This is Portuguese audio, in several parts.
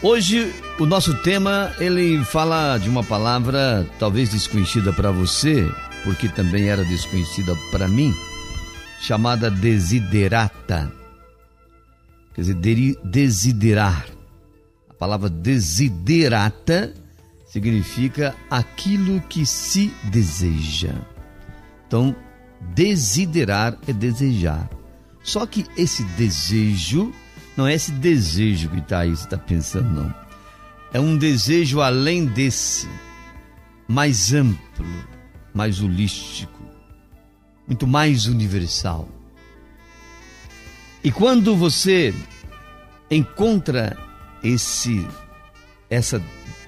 Hoje o nosso tema ele fala de uma palavra talvez desconhecida para você, porque também era desconhecida para mim, chamada desiderata. Quer dizer, desiderar. A palavra desiderata significa aquilo que se deseja. Então, desiderar é desejar. Só que esse desejo não é esse desejo que está aí, você está pensando, não. É um desejo além desse, mais amplo, mais holístico, muito mais universal. E quando você encontra esse essa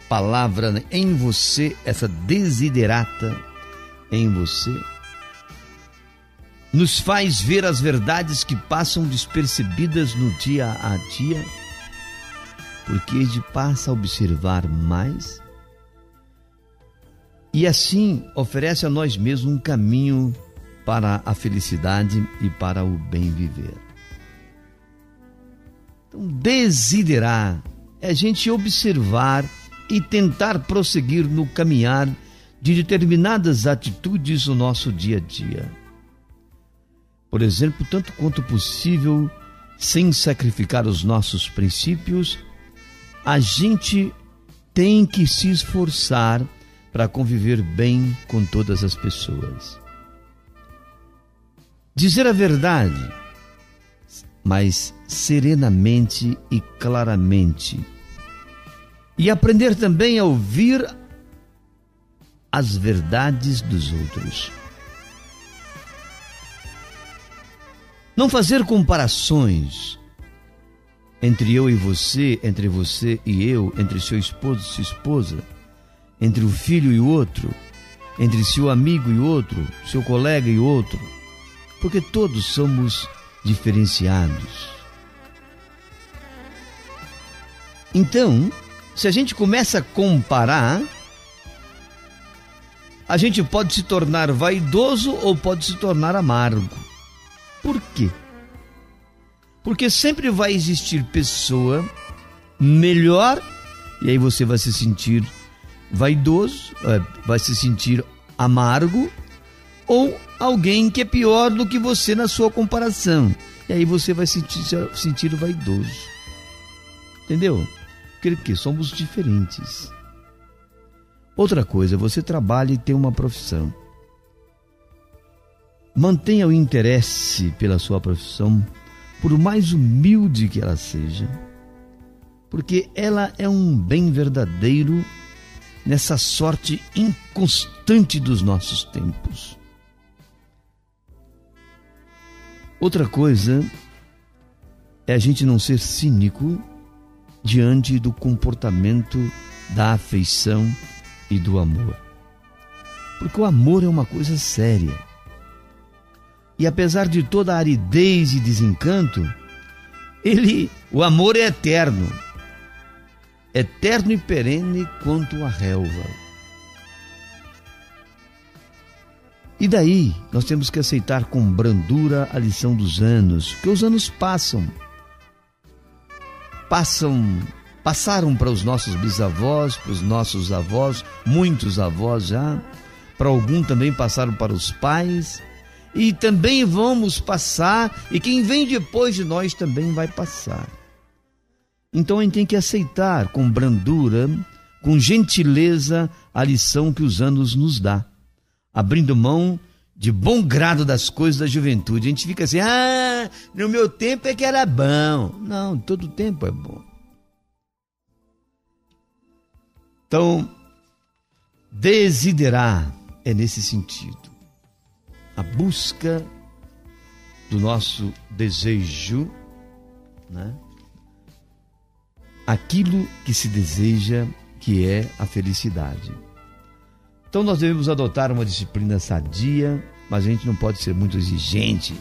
palavra em você, essa desiderata em você, nos faz ver as verdades que passam despercebidas no dia a dia, porque gente passa a observar mais? E assim oferece a nós mesmos um caminho para a felicidade e para o bem viver. Então, desiderar é a gente observar e tentar prosseguir no caminhar de determinadas atitudes no nosso dia a dia por exemplo, tanto quanto possível, sem sacrificar os nossos princípios, a gente tem que se esforçar para conviver bem com todas as pessoas. Dizer a verdade, mas serenamente e claramente. E aprender também a ouvir as verdades dos outros. Não fazer comparações entre eu e você, entre você e eu, entre seu esposo e sua esposa, entre o filho e o outro, entre seu amigo e outro, seu colega e outro, porque todos somos diferenciados. Então, se a gente começa a comparar, a gente pode se tornar vaidoso ou pode se tornar amargo. Por quê? Porque sempre vai existir pessoa melhor e aí você vai se sentir vaidoso, é, vai se sentir amargo ou alguém que é pior do que você na sua comparação. E aí você vai se sentir, sentir vaidoso. Entendeu? Porque somos diferentes. Outra coisa, você trabalha e tem uma profissão. Mantenha o interesse pela sua profissão, por mais humilde que ela seja, porque ela é um bem verdadeiro nessa sorte inconstante dos nossos tempos. Outra coisa é a gente não ser cínico diante do comportamento da afeição e do amor. Porque o amor é uma coisa séria. E apesar de toda a aridez e desencanto, ele, o amor é eterno. Eterno e perene quanto a relva. E daí, nós temos que aceitar com brandura a lição dos anos, que os anos passam. Passam, passaram para os nossos bisavós, para os nossos avós, muitos avós já, para algum também passaram para os pais e também vamos passar, e quem vem depois de nós também vai passar. Então a gente tem que aceitar com brandura, com gentileza, a lição que os anos nos dá, abrindo mão de bom grado das coisas da juventude. A gente fica assim: ah, no meu tempo é que era bom. Não, todo tempo é bom. Então, desiderar é nesse sentido a busca do nosso desejo, né? aquilo que se deseja, que é a felicidade. Então nós devemos adotar uma disciplina sadia, mas a gente não pode ser muito exigente,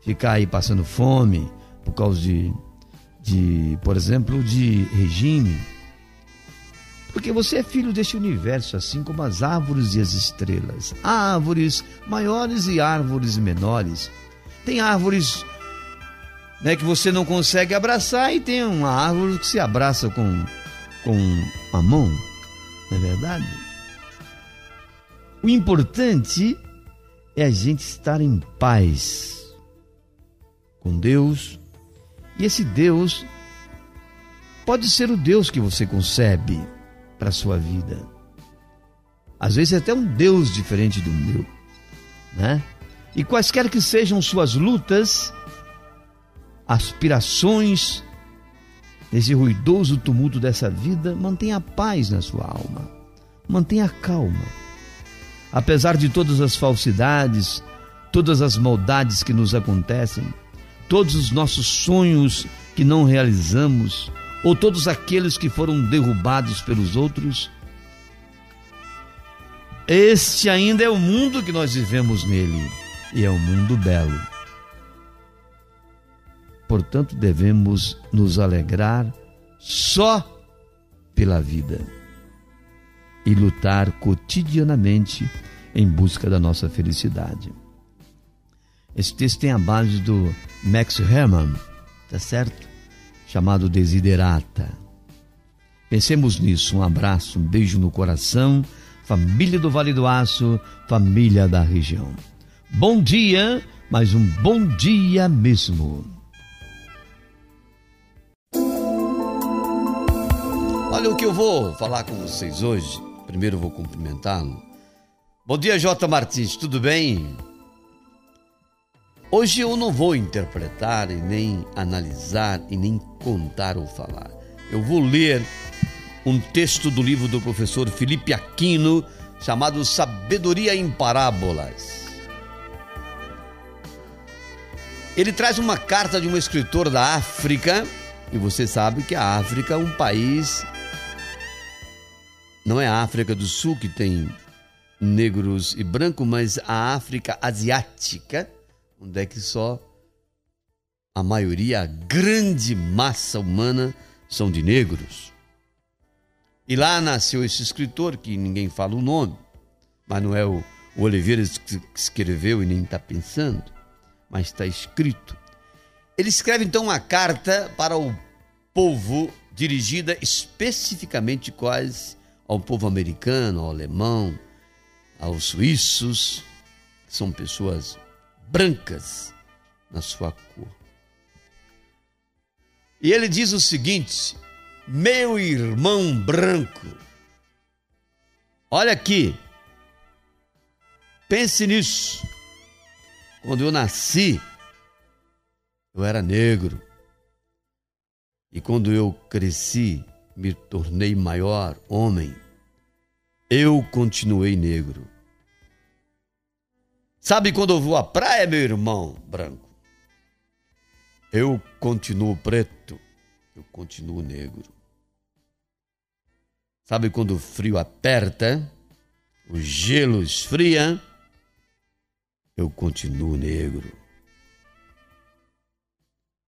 ficar aí passando fome por causa de, de por exemplo, de regime porque você é filho deste universo, assim como as árvores e as estrelas. Há árvores maiores e árvores menores. Tem árvores né, que você não consegue abraçar e tem uma árvore que se abraça com, com a mão, não é verdade? O importante é a gente estar em paz com Deus, e esse Deus pode ser o Deus que você concebe para a sua vida. Às vezes é até um Deus diferente do meu, né? E quaisquer que sejam suas lutas, aspirações, nesse ruidoso tumulto dessa vida, mantenha paz na sua alma, mantenha calma. Apesar de todas as falsidades, todas as maldades que nos acontecem, todos os nossos sonhos que não realizamos, ou todos aqueles que foram derrubados pelos outros, este ainda é o mundo que nós vivemos nele, e é um mundo belo. Portanto, devemos nos alegrar só pela vida e lutar cotidianamente em busca da nossa felicidade. Esse texto tem a base do Max Hermann, tá certo? Chamado Desiderata. Pensemos nisso. Um abraço, um beijo no coração, família do Vale do Aço, família da região. Bom dia, mas um bom dia mesmo. Olha o que eu vou falar com vocês hoje. Primeiro vou cumprimentá-lo. Bom dia, J. Martins, tudo bem? Hoje eu não vou interpretar e nem analisar e nem contar ou falar. Eu vou ler um texto do livro do professor Felipe Aquino chamado Sabedoria em Parábolas. Ele traz uma carta de um escritor da África, e você sabe que a África é um país não é a África do Sul que tem negros e brancos, mas a África asiática, onde é que só a maioria, a grande massa humana são de negros. E lá nasceu esse escritor, que ninguém fala o nome, mas não é o, Oliveira que escreveu e nem está pensando, mas está escrito. Ele escreve então uma carta para o povo dirigida especificamente quase ao povo americano, ao alemão, aos suíços, que são pessoas brancas na sua cor. E ele diz o seguinte: meu irmão branco, olha aqui, pense nisso. Quando eu nasci, eu era negro. E quando eu cresci, me tornei maior homem, eu continuei negro. Sabe quando eu vou à praia, meu irmão branco? Eu continuo preto, eu continuo negro. Sabe quando o frio aperta, o gelo esfria, eu continuo negro.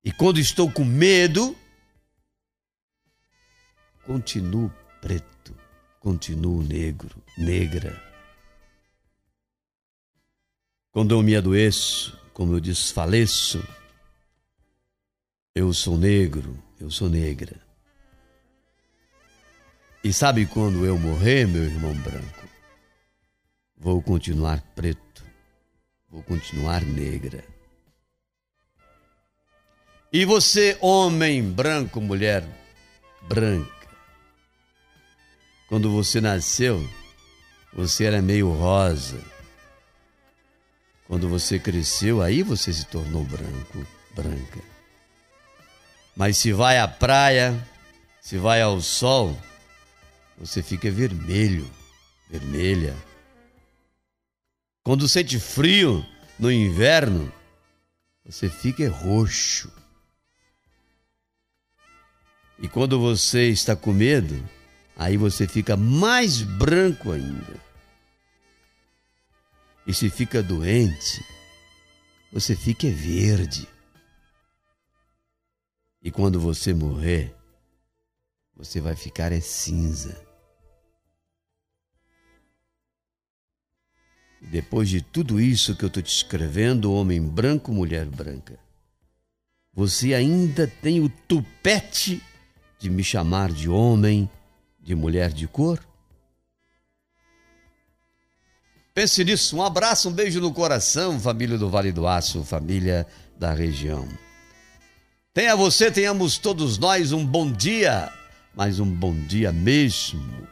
E quando estou com medo, continuo preto, continuo negro, negra. Quando eu me adoeço, como eu desfaleço, eu sou negro, eu sou negra. E sabe quando eu morrer, meu irmão branco? Vou continuar preto, vou continuar negra. E você, homem branco, mulher branca, quando você nasceu, você era meio rosa. Quando você cresceu, aí você se tornou branco, branca. Mas se vai à praia, se vai ao sol, você fica vermelho, vermelha. Quando sente frio no inverno, você fica roxo. E quando você está com medo, Aí você fica mais branco ainda. E se fica doente, você fica verde. E quando você morrer, você vai ficar é cinza. E depois de tudo isso que eu estou te escrevendo, homem branco, mulher branca, você ainda tem o tupete de me chamar de homem de mulher de cor? Pense nisso. Um abraço, um beijo no coração, família do Vale do Aço, família da região. Tenha você, tenhamos todos nós um bom dia, mas um bom dia mesmo.